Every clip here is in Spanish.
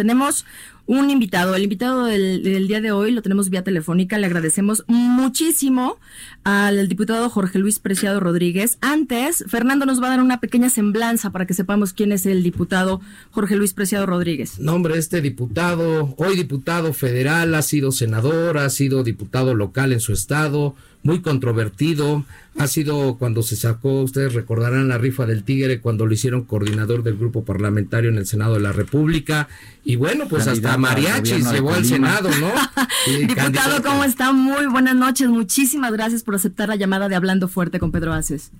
Tenemos un invitado. El invitado del, del día de hoy lo tenemos vía telefónica. Le agradecemos muchísimo al diputado Jorge Luis Preciado Rodríguez. Antes, Fernando nos va a dar una pequeña semblanza para que sepamos quién es el diputado Jorge Luis Preciado Rodríguez. Nombre este diputado, hoy diputado federal, ha sido senador, ha sido diputado local en su estado, muy controvertido. Ha sido cuando se sacó, ustedes recordarán la rifa del Tigre, cuando lo hicieron coordinador del grupo parlamentario en el Senado de la República. Y bueno, pues hasta mariachis llegó al Senado, ¿no? Diputado, candidato. ¿cómo está? Muy buenas noches. Muchísimas gracias por aceptar la llamada de Hablando Fuerte con Pedro Aces.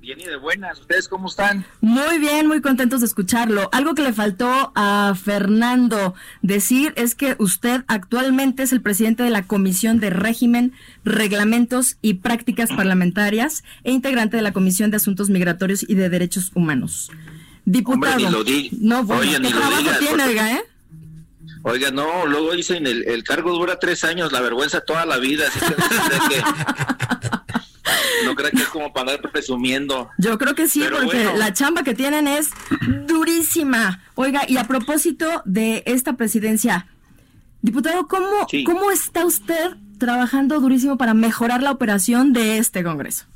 Bien y de buenas. ¿Ustedes cómo están? Muy bien, muy contentos de escucharlo. Algo que le faltó a Fernando decir es que usted actualmente es el presidente de la Comisión de Régimen, Reglamentos y Prácticas Parlamentarias e integrante de la Comisión de Asuntos Migratorios y de Derechos Humanos. Diputado. Hombre, ni lo di. No, bueno, Oye, ¿qué ni lo trabajo digas, tiene, porque- oiga, eh? Oiga, no, luego dicen el, el cargo dura tres años, la vergüenza toda la vida. Así que no crea que, no crea que es como para andar presumiendo. Yo creo que sí, Pero porque bueno. la chamba que tienen es durísima. Oiga, y a propósito de esta presidencia, diputado, ¿cómo, Sí. ¿cómo está usted trabajando durísimo para mejorar la operación de este Congreso?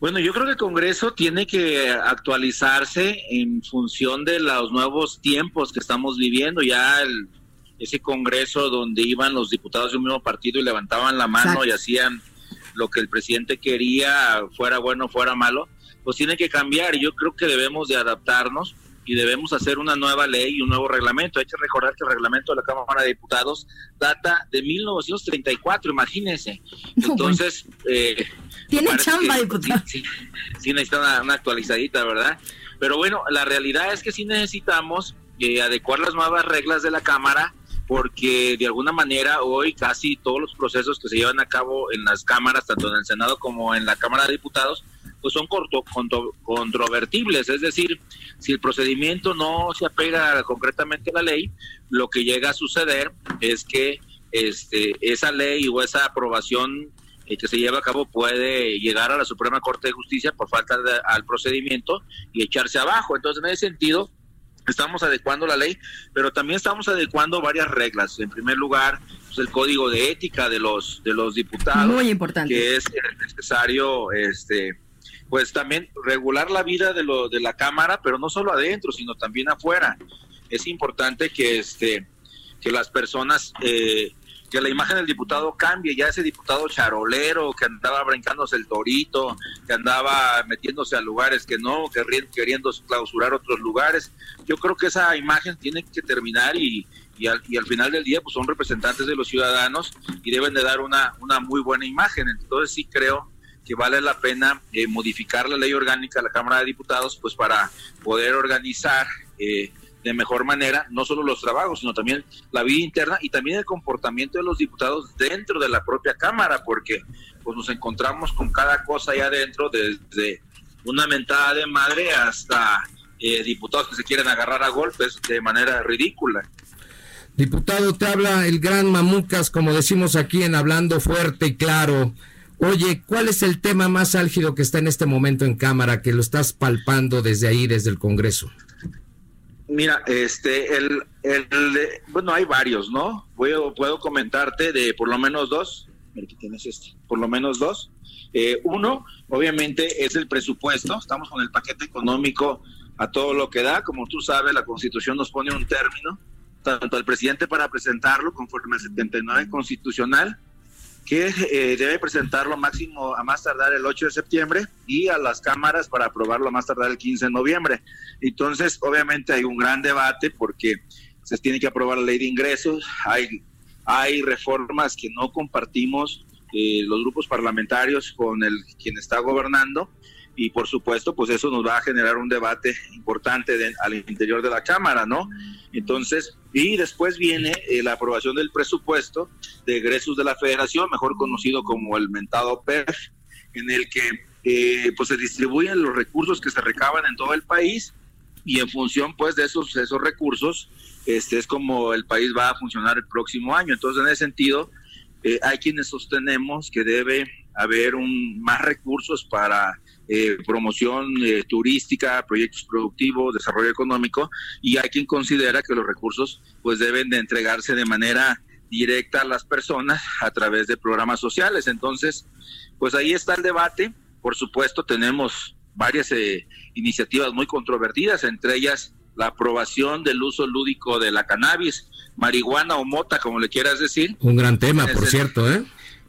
Bueno, yo creo que el Congreso tiene que actualizarse en función de los nuevos tiempos que estamos viviendo. Ya el- ese Congreso donde iban los diputados de un mismo partido y levantaban la mano Exacto. y hacían lo que el presidente quería, fuera bueno, fuera malo, pues tiene que cambiar. Y Yo creo que debemos de adaptarnos y debemos hacer una nueva ley y un nuevo reglamento. Hay que recordar que el reglamento de la Cámara de Diputados data de 1934, imagínense. Entonces, eh, Tiene chamba, que- diputado. Sí, necesita una, una actualizadita, ¿verdad? Pero bueno, la realidad es que sí necesitamos eh, adecuar las nuevas reglas de la Cámara porque de alguna manera hoy casi todos los procesos que se llevan a cabo en las cámaras, tanto en el Senado como en la Cámara de Diputados, pues son corto, contro- controvertibles. Es decir, si el procedimiento no se apega concretamente a la ley, lo que llega a suceder es que este, esa ley o esa aprobación que se lleva a cabo puede llegar a la Suprema Corte de Justicia por falta de- al procedimiento y echarse abajo. Entonces, en ese sentido, estamos adecuando la ley, pero también estamos adecuando varias reglas. En primer lugar, pues, el código de ética de los de los diputados, Muy importante. que es necesario, este, pues también regular la vida de lo de la cámara, pero no solo adentro, sino también afuera. Es importante que este que las personas eh, que la imagen del diputado cambie, ya ese diputado charolero que andaba brincándose el torito, que andaba metiéndose a lugares que no, querri- queriendo clausurar otros lugares. Yo creo que esa imagen tiene que terminar y, y, al, y al final del día pues son representantes de los ciudadanos y deben de dar una, una muy buena imagen. Entonces sí creo que vale la pena eh, modificar la ley orgánica de la Cámara de Diputados pues para poder organizar eh, de mejor manera no solo los trabajos, sino también la vida interna y también el comportamiento de los diputados dentro de la propia Cámara, porque pues nos encontramos con cada cosa allá adentro, desde una mentada de madre hasta eh, diputados que se quieren agarrar a golpes de manera ridícula. Diputado, te habla el gran Mamucas, como decimos aquí en Hablando Fuerte y Claro. Oye, ¿cuál es el tema más álgido que está en este momento en Cámara, que lo estás palpando desde ahí, desde el Congreso? Mira, este, el, bueno, hay varios, ¿no? Puedo, puedo comentarte de por lo menos dos. Mira, aquí tienes este, por lo menos dos. Eh, uno, obviamente, es el presupuesto. Estamos con el paquete económico a todo lo que da. Como tú sabes, la Constitución nos pone un término, tanto al presidente para presentarlo, conforme al 79 constitucional, que eh, debe presentarlo máximo a más tardar el 8 de septiembre y a las cámaras para aprobarlo a más tardar el 15 de noviembre. Entonces, obviamente hay un gran debate porque se tiene que aprobar la ley de ingresos, hay, hay reformas que no compartimos eh, los grupos parlamentarios con el quien está gobernando y por supuesto pues eso nos va a generar un debate importante al interior de la Cámara, ¿no? Entonces, y después viene eh, la aprobación del presupuesto de egresos de la federación, mejor conocido como el mentado PEF, en el que eh, pues se distribuyen los recursos que se recaban en todo el país y en función pues de esos, esos recursos este es como el país va a funcionar el próximo año. Entonces, en ese sentido, eh, hay quienes sostenemos que debe haber un, más recursos para eh, promoción eh, turística, proyectos productivos, desarrollo económico, y hay quien considera que los recursos pues deben de entregarse de manera directa a las personas a través de programas sociales. Entonces, pues ahí está el debate. Por supuesto, tenemos varias iniciativas muy controvertidas, entre ellas la aprobación del uso lúdico de la cannabis, marihuana o mota, como le quieras decir. Un gran tema, por cierto, ¿eh?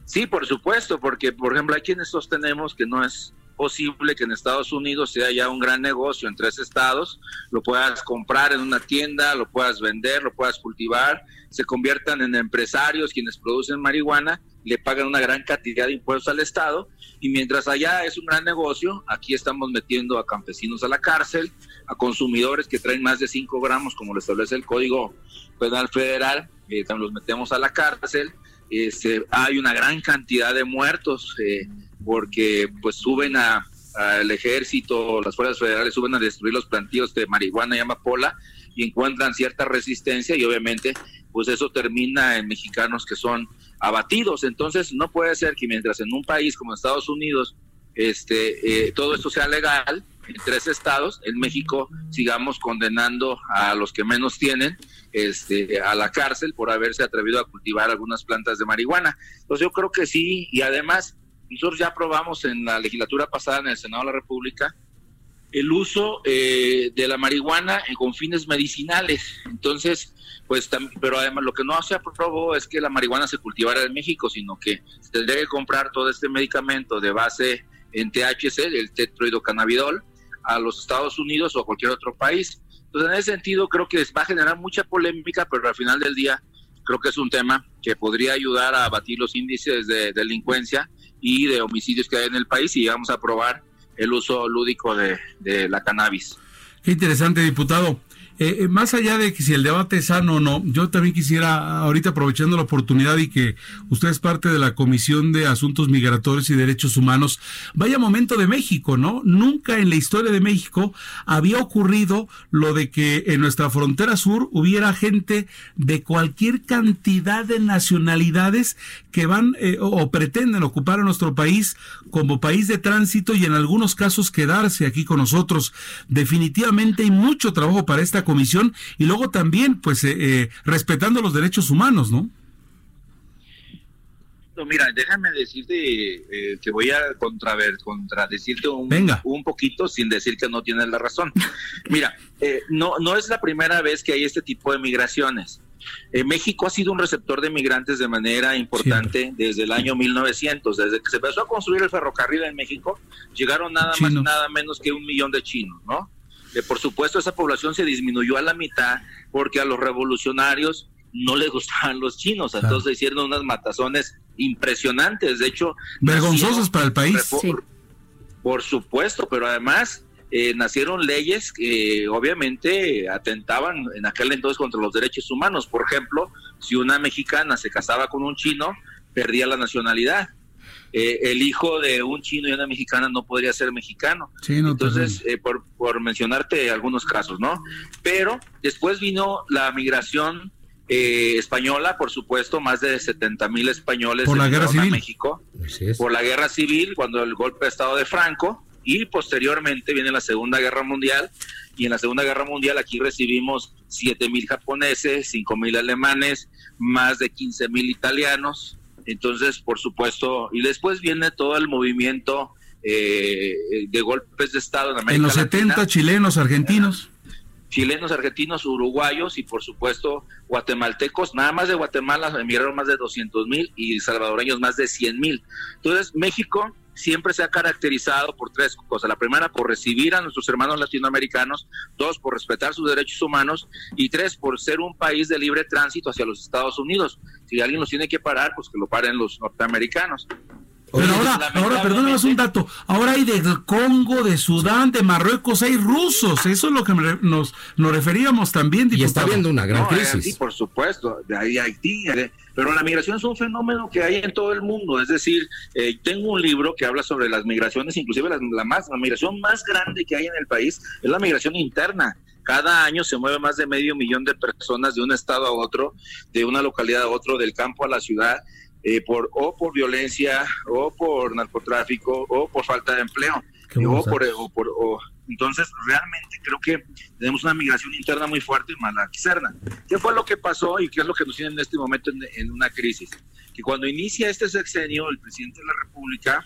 Sí, por supuesto, porque, por ejemplo, hay quienes sostenemos que no es posible que en Estados Unidos sea ya un gran negocio en tres estados, lo puedas comprar en una tienda, lo puedas vender, lo puedas cultivar, se conviertan en empresarios quienes producen marihuana, le pagan una gran cantidad de impuestos al Estado y mientras allá es un gran negocio, aquí estamos metiendo a campesinos a la cárcel, a consumidores que traen más de 5 gramos, como lo establece el Código Penal Federal, eh, los metemos a la cárcel. Este, hay una gran cantidad de muertos eh, porque pues suben a ejército, las fuerzas federales suben a destruir los plantíos de marihuana y amapola y encuentran cierta resistencia y obviamente pues eso termina en mexicanos que son abatidos. Entonces no puede ser que mientras en un país como Estados Unidos este eh, todo esto sea legal en tres estados, en México sigamos condenando a los que menos tienen este, a la cárcel por haberse atrevido a cultivar algunas plantas de marihuana. Entonces yo creo que sí, y además nosotros ya aprobamos en la legislatura pasada en el Senado de la República el uso eh, de la marihuana con fines medicinales. Entonces, pues, pero además lo que no se aprobó es que la marihuana se cultivara en México, sino que se tendría que comprar todo este medicamento de base en THC, el tetroidocannabidol, a los Estados Unidos o a cualquier otro país. Entonces, en ese sentido, creo que va a generar mucha polémica, pero al final del día, creo que es un tema que podría ayudar a abatir los índices de delincuencia y de homicidios que hay en el país y vamos a aprobar el uso lúdico de la cannabis. Qué interesante, diputado. Eh, eh, más allá de que si el debate es sano o no, yo también quisiera, ahorita aprovechando la oportunidad y que usted es parte de la Comisión de Asuntos Migratorios y Derechos Humanos, vaya momento de México, ¿no? Nunca en la historia de México había ocurrido lo de que en nuestra frontera sur hubiera gente de cualquier cantidad de nacionalidades que van eh, o pretenden ocupar a nuestro país como país de tránsito y en algunos casos quedarse aquí con nosotros. Definitivamente hay mucho trabajo para esta comisión y luego también, pues, eh, eh, respetando los derechos humanos, ¿no? No, mira, déjame decirte eh, que voy a contraver, contradecirte un, un poquito sin decir que no tienes la razón. Mira, no, no es la primera vez que hay este tipo de migraciones. México ha sido un receptor de migrantes de manera importante desde el año 1900. Desde que se empezó a construir el ferrocarril en México, llegaron nada más, nada menos que un millón de chinos, ¿no? Por supuesto esa población se disminuyó a la mitad porque a los revolucionarios no les gustaban los chinos, entonces hicieron unas matazones impresionantes, de hecho... Vergonzosas para el país. Por, supuesto, pero además eh, nacieron leyes que obviamente atentaban en aquel entonces contra los derechos humanos. Por ejemplo, si una mexicana se casaba con un chino, perdía la nacionalidad. Eh, el hijo de un chino y una mexicana no podría ser mexicano. Entonces, eh, por, por, mencionarte algunos casos, ¿no? Pero después vino la migración eh, española, por supuesto, más de 70 mil españoles por la guerra civil. a México, por la guerra civil, cuando el golpe de Estado de Franco, y posteriormente viene la Segunda Guerra Mundial, y en la Segunda Guerra Mundial aquí recibimos 7 mil japoneses, 5 mil alemanes, más de 15 mil italianos, entonces, por supuesto, y después viene todo el movimiento eh, de golpes de Estado en América En los 70 chilenos, argentinos. Chilenos, argentinos, uruguayos y por supuesto guatemaltecos. Nada más de Guatemala emigraron más de 200 mil y salvadoreños más de 100 mil. Entonces, México siempre se ha caracterizado por tres cosas. La primera, por recibir a nuestros hermanos latinoamericanos. Dos, por respetar sus derechos humanos. Y tres, por ser un país de libre tránsito hacia los Estados Unidos. Si alguien los tiene que parar, pues que lo paren los norteamericanos. Pero ahora, ahora, perdóname un dato. Ahora hay del Congo, de Sudán, de Marruecos, hay rusos. Eso es lo que nos, nos referíamos también. Y está habiendo una gran crisis. Sí, por supuesto. De ahí Haití. Pero la migración es un fenómeno que hay en todo el mundo. Es decir, eh, tengo un libro que habla sobre las migraciones, inclusive la, la, más, la migración más grande que hay en el país es la migración interna. Cada año se mueve más de medio millón de personas de un estado a otro, de una localidad a otro, del campo a la ciudad eh, por, o por violencia, o por narcotráfico, o por falta de empleo. O por, o por, entonces, realmente creo que tenemos una migración interna muy fuerte y mala externa. ¿Qué fue lo que pasó y qué es lo que nos tiene en este momento en, una crisis? Que cuando inicia este sexenio, el presidente de la República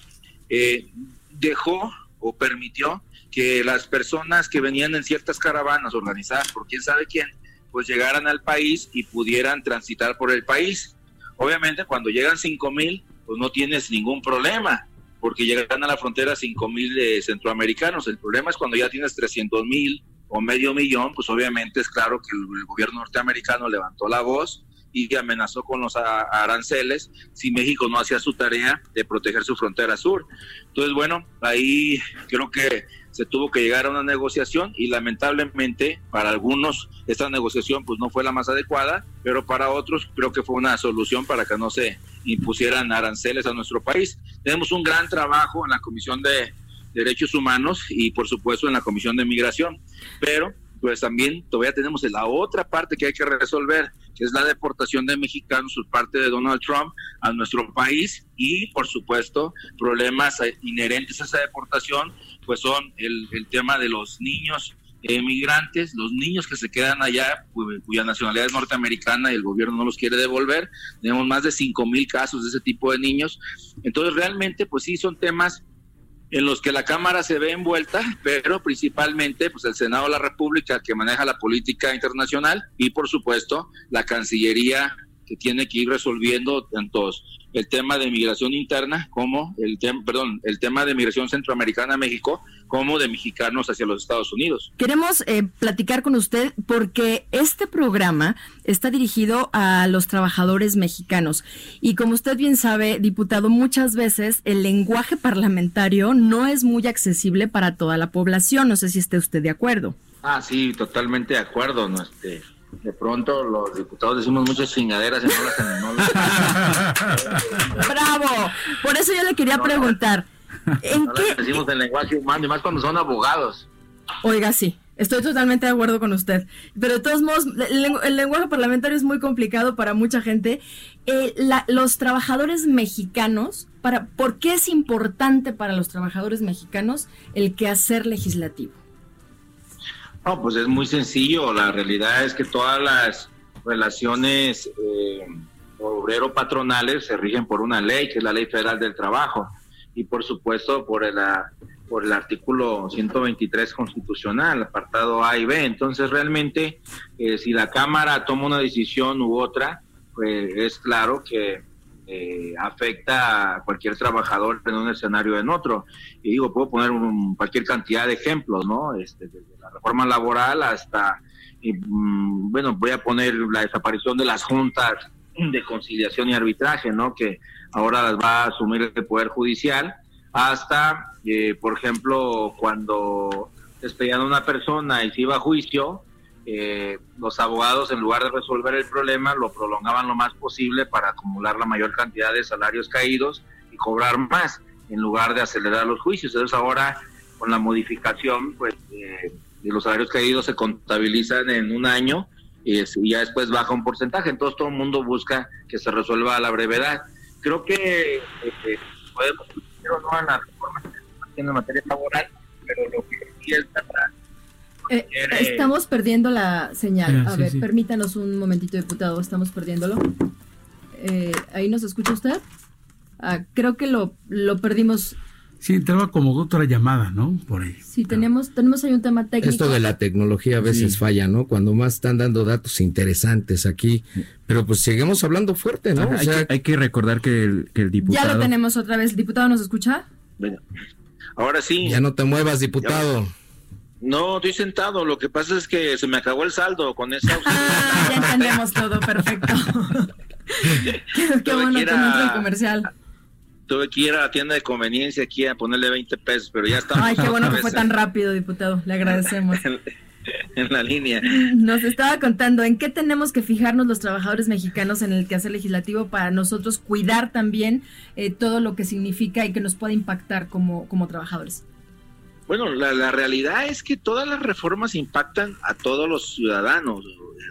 eh, dejó o permitió que las personas que venían en ciertas caravanas organizadas por quién sabe quién, pues llegaran al país y pudieran transitar por el país. Obviamente cuando llegan 5 mil, pues no tienes ningún problema, porque llegan a la frontera 5 mil de centroamericanos. El problema es cuando ya tienes 300 mil o medio millón, pues obviamente es claro que el, gobierno norteamericano levantó la voz y amenazó con los aranceles si México no hacía su tarea de proteger su frontera sur. Entonces, bueno, ahí creo que se tuvo que llegar a una negociación y lamentablemente para algunos esta negociación pues no fue la más adecuada, pero para otros creo que fue una solución para que no se impusieran aranceles a nuestro país. Tenemos un gran trabajo en la Comisión de Derechos Humanos y por supuesto en la Comisión de Migración, pero pues también todavía tenemos la otra parte que hay que resolver, que es la deportación de mexicanos por parte de Donald Trump a nuestro país y por supuesto problemas inherentes a esa deportación pues son el, tema de los niños emigrantes, los niños que se quedan allá, cuya nacionalidad es norteamericana y el gobierno no los quiere devolver. Tenemos más de 5 mil casos de ese tipo de niños. Entonces, realmente, pues sí, son temas en los que la Cámara se ve envuelta, pero principalmente pues el Senado de la República que maneja la política internacional y por supuesto la Cancillería que tiene que ir resolviendo tanto el tema de migración interna como el tema, perdón, el tema de migración centroamericana a México como de mexicanos hacia los Estados Unidos. Queremos eh, platicar con usted porque este programa está dirigido a los trabajadores mexicanos y como usted bien sabe, diputado, muchas veces el lenguaje parlamentario no es muy accesible para toda la población. No sé si esté usted de acuerdo. Ah, sí, totalmente de acuerdo. No, este, de pronto los diputados decimos muchas chingaderas y no las... Bravo. Por eso yo le quería preguntar. ¿En qué? decimos en lenguaje humano y más cuando son abogados. Oiga, sí. Estoy totalmente de acuerdo con usted. Pero de todos modos, el, lenguaje parlamentario es muy complicado para mucha gente. Eh, los trabajadores mexicanos, para, ¿por qué es importante para los trabajadores mexicanos el quehacer legislativo? No, pues es muy sencillo. La realidad es que todas las relaciones eh, obrero-patronales se rigen por una ley, que es la Ley Federal del Trabajo, y por supuesto por el, ah, por el artículo 123 constitucional, apartado A y B. Entonces, realmente, eh, si la Cámara toma una decisión u otra, pues es claro que eh, afecta a cualquier trabajador en un escenario o en otro. Y digo, puedo poner cualquier cantidad de ejemplos, ¿no? Este, reforma laboral hasta, mm, bueno, voy a poner la desaparición de las juntas de conciliación y arbitraje, ¿no? Que ahora las va a asumir el Poder Judicial, hasta, eh, por ejemplo, cuando despedían a una persona y se iba a juicio, eh, los abogados en lugar de resolver el problema lo prolongaban lo más posible para acumular la mayor cantidad de salarios caídos y cobrar más en lugar de acelerar los juicios. Entonces ahora con la modificación, pues eh, los salarios caídos se contabilizan en un año y, ya después baja un porcentaje. Entonces todo el mundo busca que se resuelva a la brevedad. Creo que eh, podemos pero no en la reforma en materia laboral, pero lo que sí es eh, estamos perdiendo la señal. A ver, permítanos un momentito, diputado. Estamos perdiéndolo. Eh, ¿Ahí nos escucha usted? Ah, creo que lo, lo perdimos. Sí, entraba como otra llamada, ¿no? Por ahí. Sí, tenemos, tenemos ahí un tema técnico. Esto de la tecnología a veces falla, ¿no? Cuando más están dando datos interesantes aquí. Pero pues seguimos hablando fuerte, ¿no? hay, que, recordar que el, que el, diputado... Ya lo tenemos otra vez. ¿El diputado nos escucha? Bueno, ahora sí. Ya no te muevas, diputado. No, estoy sentado. Lo que pasa es que se me acabó el saldo con esa. Ah, ya entendemos todo, perfecto. qué, bueno que no el comercial. Tuve que ir a la tienda de conveniencia aquí a ponerle 20 pesos, pero ya estamos. Ay, qué bueno que fue tan rápido, diputado. Le agradecemos. en la línea. Nos estaba contando en qué tenemos que fijarnos los trabajadores mexicanos en el quehacer legislativo para nosotros cuidar también eh, todo lo que significa y que nos puede impactar como, como trabajadores. Bueno, la, la, realidad es que todas las reformas impactan a todos los ciudadanos,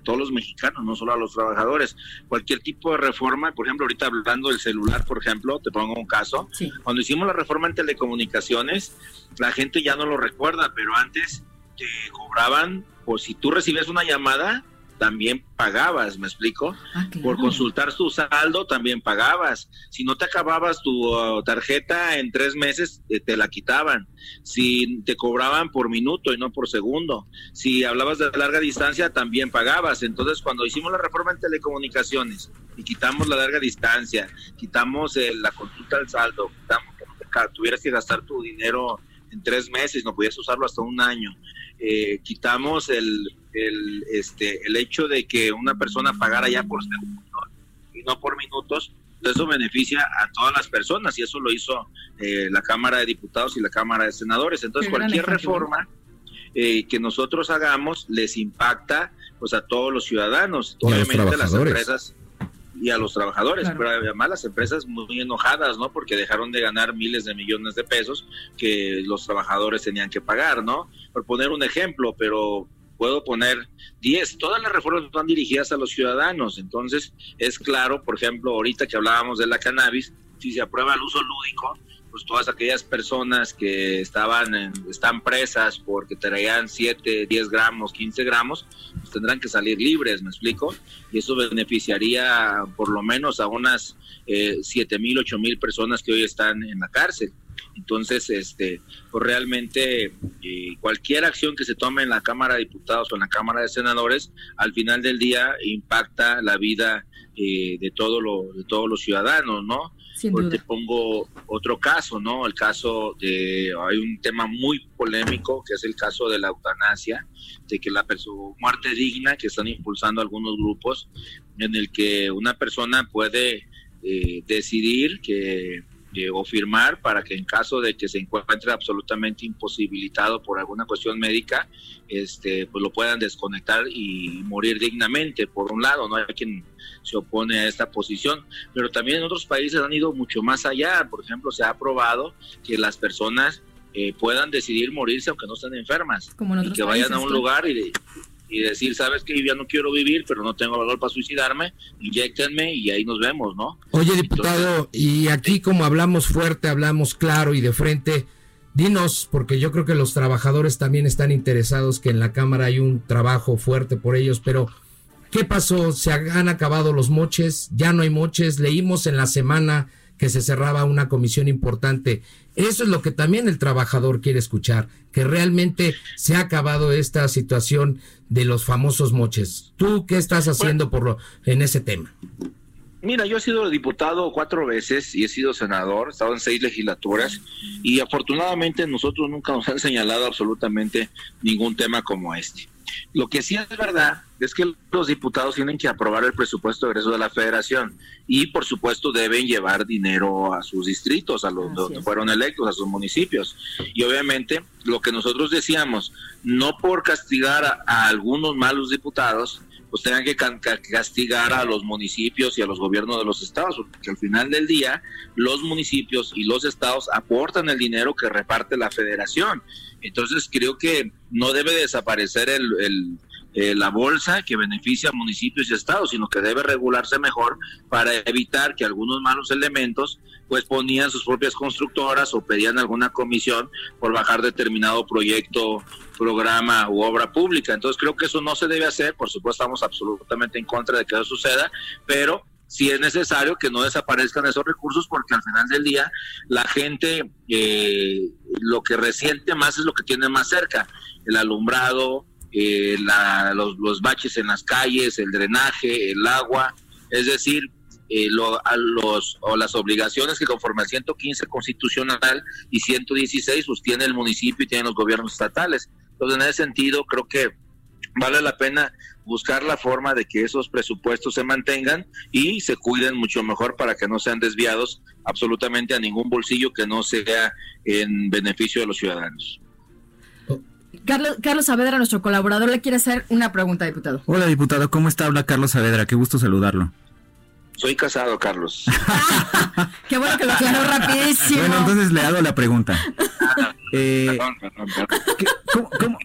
todos los mexicanos, no solo a los trabajadores. Cualquier tipo de reforma, por ejemplo, ahorita hablando del celular, por ejemplo, te pongo un caso. Sí. Cuando hicimos la reforma en telecomunicaciones, la gente ya no lo recuerda, pero antes te cobraban, o si tú recibías una llamada, también pagabas, ¿me explico? Ah, Por consultar tu saldo también pagabas. Si no te acababas tu uh, tarjeta en tres meses, eh, te la quitaban. Si te cobraban por minuto y no por segundo. Si hablabas de larga distancia, también pagabas. Entonces, cuando hicimos la reforma en telecomunicaciones y quitamos la larga distancia, quitamos eh, la consulta del saldo, quitamos que tuvieras que gastar tu dinero en tres meses, no podías usarlo hasta un año eh, quitamos el, el, este, el hecho de que una persona pagara ya por segundo y no por minutos, eso beneficia a todas las personas y eso lo hizo eh, la Cámara de Diputados y la Cámara de Senadores. Entonces, cualquier reforma eh, que nosotros hagamos les impacta pues a todos los ciudadanos, obviamente las empresas y a los trabajadores, pero además las empresas muy enojadas, ¿no? Porque dejaron de ganar miles de millones de pesos que los trabajadores tenían que pagar, ¿no? Por poner un ejemplo, pero puedo poner 10. Todas las reformas van dirigidas a los ciudadanos, entonces es claro, por ejemplo, ahorita que hablábamos de la cannabis, si se aprueba el uso lúdico, pues todas aquellas personas que estaban están presas porque traían 7, 10 gramos, 15 gramos, pues tendrán que salir libres, ¿me explico? Y eso beneficiaría por lo menos a unas eh, 7 mil, 8 mil personas que hoy están en la cárcel. Entonces, este, pues realmente eh, cualquier acción que se tome en la Cámara de Diputados o en la Cámara de Senadores, al final del día impacta la vida eh, de, todo lo, de todos los ciudadanos, ¿no? Pues te pongo otro caso, ¿no? El caso de, hay un tema muy polémico, que es el caso de la eutanasia, de que la muerte digna, que están impulsando algunos grupos, en el que una persona puede eh, decidir que o firmar para que en caso de que se encuentre absolutamente imposibilitado por alguna cuestión médica, este, pues lo puedan desconectar y morir dignamente. Por un lado, no hay quien se opone a esta posición, pero también en otros países han ido mucho más allá. Por ejemplo, se ha aprobado que las personas eh, puedan decidir morirse aunque no estén enfermas y que vayan a un lugar y, y decir, sabes que ya no quiero vivir, pero no tengo valor para suicidarme, inyectenme y ahí nos vemos, ¿no? Oye, diputado, y aquí como hablamos fuerte, hablamos claro y de frente, dinos, porque yo creo que los trabajadores también están interesados que en la Cámara hay un trabajo fuerte por ellos, pero ¿qué pasó? ¿Se han acabado los moches? ¿Ya no hay moches? Leímos en la semana que se cerraba una comisión importante. Eso es lo que también el trabajador quiere escuchar, que realmente se ha acabado esta situación de los famosos moches. ¿Tú qué estás haciendo por lo, en ese tema? Mira, yo he sido diputado cuatro veces y he sido senador, he estado en seis legislaturas y afortunadamente nosotros nunca nos han señalado absolutamente ningún tema como este. Lo que sí es verdad es que los diputados tienen que aprobar el presupuesto de egreso de la federación y por supuesto deben llevar dinero a sus distritos, a los donde fueron electos, a sus municipios. Y obviamente lo que nosotros decíamos, no por castigar a, algunos malos diputados, pues tengan que castigar a los municipios y a los gobiernos de los estados, porque al final del día los municipios y los estados aportan el dinero que reparte la federación. Entonces creo que no debe desaparecer el, eh, la bolsa que beneficia a municipios y estados, sino que debe regularse mejor para evitar que algunos malos elementos pues ponían sus propias constructoras o pedían alguna comisión por bajar determinado proyecto, programa u obra pública. Entonces creo que eso no se debe hacer, por supuesto estamos absolutamente en contra de que eso suceda, pero si es necesario que no desaparezcan esos recursos porque al final del día la gente eh, lo que resiente más es lo que tiene más cerca, el alumbrado, eh, los, los, baches en las calles, el drenaje, el agua, es decir, eh, lo, a los, o las obligaciones que conforme al 115 constitucional y 116 pues tiene el municipio y tienen los gobiernos estatales. Entonces en ese sentido creo que vale la pena buscar la forma de que esos presupuestos se mantengan y se cuiden mucho mejor para que no sean desviados absolutamente a ningún bolsillo que no sea en beneficio de los ciudadanos. Carlos, Carlos Saavedra, nuestro colaborador, le quiere hacer una pregunta, diputado. Hola, diputado, ¿cómo está? Habla Carlos Saavedra, qué gusto saludarlo. Soy casado, Carlos. Qué bueno que lo aclaró rapidísimo. Bueno, entonces le hago la pregunta. Eh,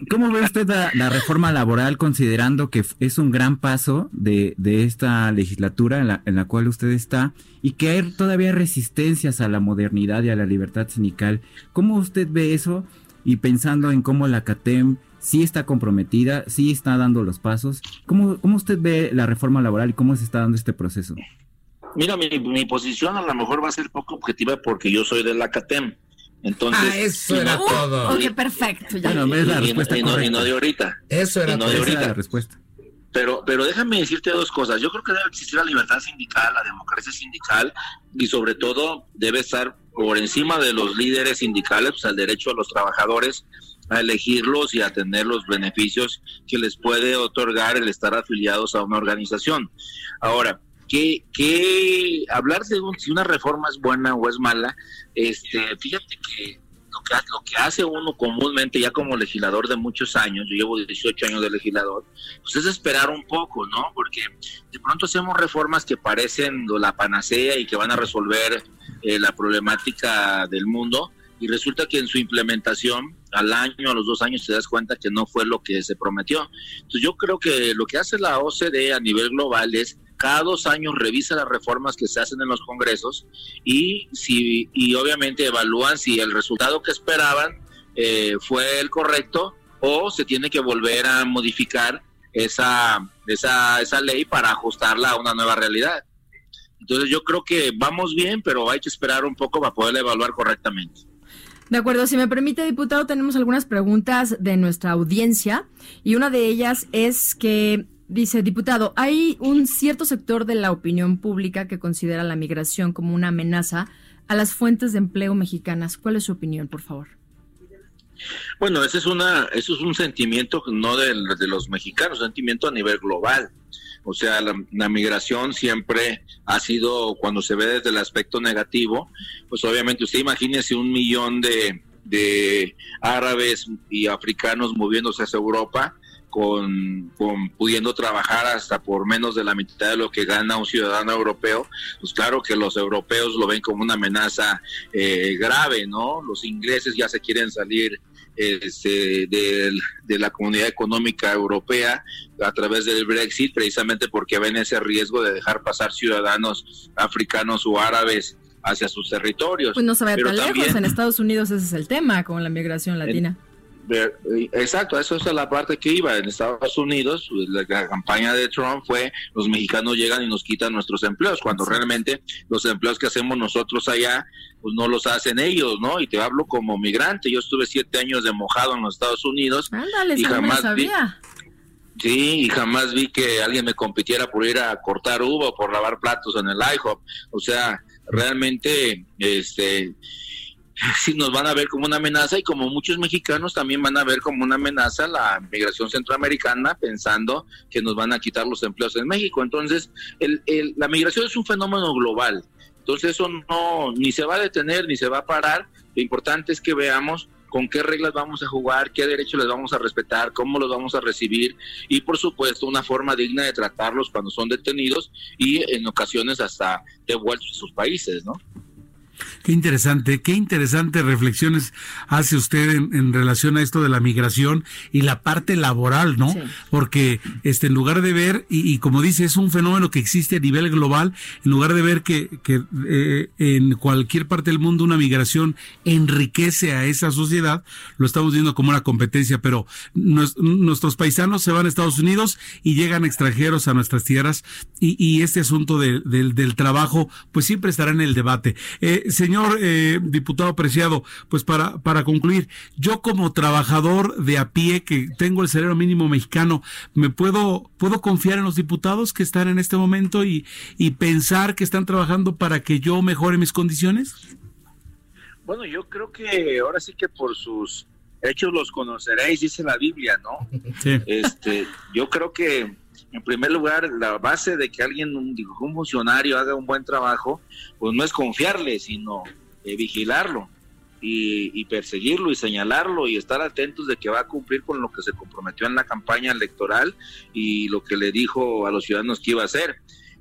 ¿cómo, ve usted la, reforma laboral considerando que es un gran paso de, esta legislatura en la, en la, cual usted está y que hay todavía resistencias a la modernidad y a la libertad sindical? ¿Cómo usted ve eso y pensando en cómo la CATEM sí está comprometida, sí está dando los pasos. ¿Cómo, cómo usted ve la reforma laboral y cómo se está dando este proceso? Mira, mi, posición a lo mejor va a ser poco objetiva porque yo soy de la CATEM. Entonces, ah, eso era todo. Ok, perfecto. Ya. Bueno, es la respuesta y, no, y, no, de ahorita. Eso era, no de ahorita. la respuesta. Pero, pero déjame decirte dos cosas. Yo creo que debe existir la libertad sindical, la democracia sindical y sobre todo debe estar por encima de los líderes sindicales, pues el derecho a los trabajadores a elegirlos y a tener los beneficios que les puede otorgar el estar afiliados a una organización. Ahora, que, que hablar de si una reforma es buena o es mala, este, fíjate que lo, que lo que hace uno comúnmente ya como legislador de muchos años, yo llevo 18 años de legislador, pues es esperar un poco, ¿no? Porque de pronto hacemos reformas que parecen la panacea y que van a resolver eh, la problemática del mundo, y resulta que en su implementación al año, a los dos años, te das cuenta que no fue lo que se prometió. Entonces yo creo que lo que hace la OCDE a nivel global es cada dos años revisa las reformas que se hacen en los congresos y si y obviamente evalúan si el resultado que esperaban eh, fue el correcto o se tiene que volver a modificar esa, esa, esa ley para ajustarla a una nueva realidad. Entonces yo creo que vamos bien, pero hay que esperar un poco para poder evaluar correctamente. De acuerdo, si me permite, diputado, tenemos algunas preguntas de nuestra audiencia y una de ellas es que dice, diputado, hay un cierto sector de la opinión pública que considera la migración como una amenaza a las fuentes de empleo mexicanas. ¿Cuál es su opinión, por favor? Bueno, ese es una, eso es un sentimiento no de, de los mexicanos, un sentimiento a nivel global. O sea, la, migración siempre ha sido, cuando se ve desde el aspecto negativo, pues obviamente usted imagínese un millón de, de árabes y africanos moviéndose hacia Europa, con, pudiendo trabajar hasta por menos de la mitad de lo que gana un ciudadano europeo, pues claro que los europeos lo ven como una amenaza eh, grave, ¿no? Los ingleses ya se quieren salir este, de, la comunidad económica europea a través del Brexit, precisamente porque ven ese riesgo de dejar pasar ciudadanos africanos o árabes hacia sus territorios. Pues no se vaya tan lejos, en Estados Unidos ese es el tema con la migración latina. Exacto, eso es la parte que iba. En Estados Unidos, pues, la, campaña de Trump fue los mexicanos llegan y nos quitan nuestros empleos, cuando realmente los empleos que hacemos nosotros allá, pues no los hacen ellos, ¿no? Y te hablo como migrante. Yo estuve siete años de mojado en los Estados Unidos y jamás vi, Sí, y jamás vi que alguien me compitiera por ir a cortar uva o por lavar platos en el IHOP. O sea, realmente, este, sí nos van a ver como una amenaza y como muchos mexicanos también van a ver como una amenaza la migración centroamericana pensando que nos van a quitar los empleos en México. Entonces, el, la migración es un fenómeno global. Entonces eso no ni se va a detener ni se va a parar. Lo importante es que veamos con qué reglas vamos a jugar, qué derechos les vamos a respetar, cómo los vamos a recibir y por supuesto una forma digna de tratarlos cuando son detenidos y en ocasiones hasta devueltos a sus países, ¿no? Qué interesante, qué interesantes reflexiones hace usted en, relación a esto de la migración y la parte laboral, ¿no? Porque este, en lugar de ver, y, como dice, es un fenómeno que existe a nivel global, en lugar de ver que, que eh, en cualquier parte del mundo una migración enriquece a esa sociedad, lo estamos viendo como una competencia, pero nuestros paisanos se van a Estados Unidos y llegan extranjeros a nuestras tierras y, y este asunto del, del trabajo, pues siempre estará en el debate. Eh, señor eh, diputado apreciado, pues para, para concluir, yo como trabajador de a pie que tengo el salario mínimo mexicano, ¿me puedo, puedo confiar en los diputados que están en este momento y, y pensar que están trabajando para que yo mejore mis condiciones? Bueno, yo creo que ahora sí que por sus hechos los conoceréis, dice la Biblia, ¿no? Este, yo creo que en primer lugar, la base de que alguien, un, un funcionario haga un buen trabajo, pues no es confiarle, sino eh, vigilarlo y, perseguirlo y señalarlo y estar atentos de que va a cumplir con lo que se comprometió en la campaña electoral y lo que le dijo a los ciudadanos que iba a hacer.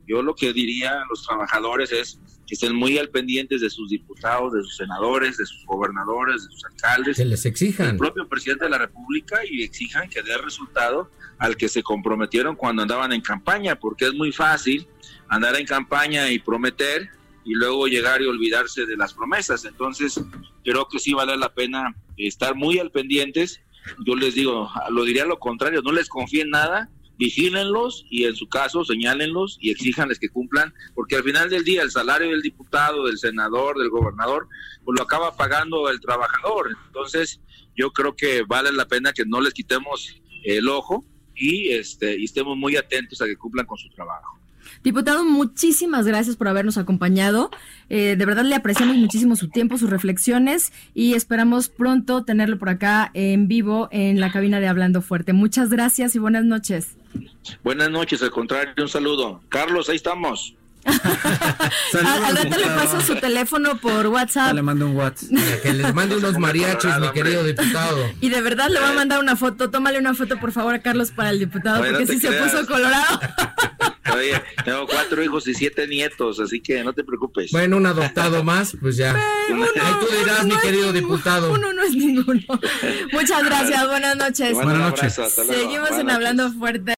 Yo lo que diría a los trabajadores es que estén muy al pendientes de sus diputados, de sus senadores, de sus gobernadores, de sus alcaldes. Que les exijan. El propio presidente de la República y exijan que dé resultado al que se comprometieron cuando andaban en campaña, porque es muy fácil andar en campaña y prometer y luego llegar y olvidarse de las promesas. Entonces, creo que sí vale la pena estar muy al pendientes. Yo les digo, lo diría lo contrario, no les confíen nada, vigílenlos y en su caso señálenlos y exíjanles que cumplan, porque al final del día el salario del diputado, del senador, del gobernador, pues lo acaba pagando el trabajador. Entonces, yo creo que vale la pena que no les quitemos el ojo y, este, y estemos muy atentos a que cumplan con su trabajo. Diputado, muchísimas gracias por habernos acompañado. Eh, de verdad le apreciamos muchísimo su tiempo, sus reflexiones y esperamos pronto tenerlo por acá en vivo en la cabina de Hablando Fuerte. Muchas gracias y buenas noches. Buenas noches, al contrario, un saludo. Carlos, ahí estamos. al rato le paso su teléfono por WhatsApp. Le mando un WhatsApp. que les mande unos mariachis, mi querido diputado. Y de verdad le va a mandar una foto. Tómale una foto, por favor, a Carlos para el diputado, porque si se puso colorado. Oye, tengo cuatro hijos y siete nietos, así que no te preocupes. Bueno, un adoptado más, pues ya. Uno, Ahí tú dirás, mi querido diputado. Uno no es ninguno. Muchas gracias, buenas noches. Buenas noches. Seguimos en Hablando Fuerte.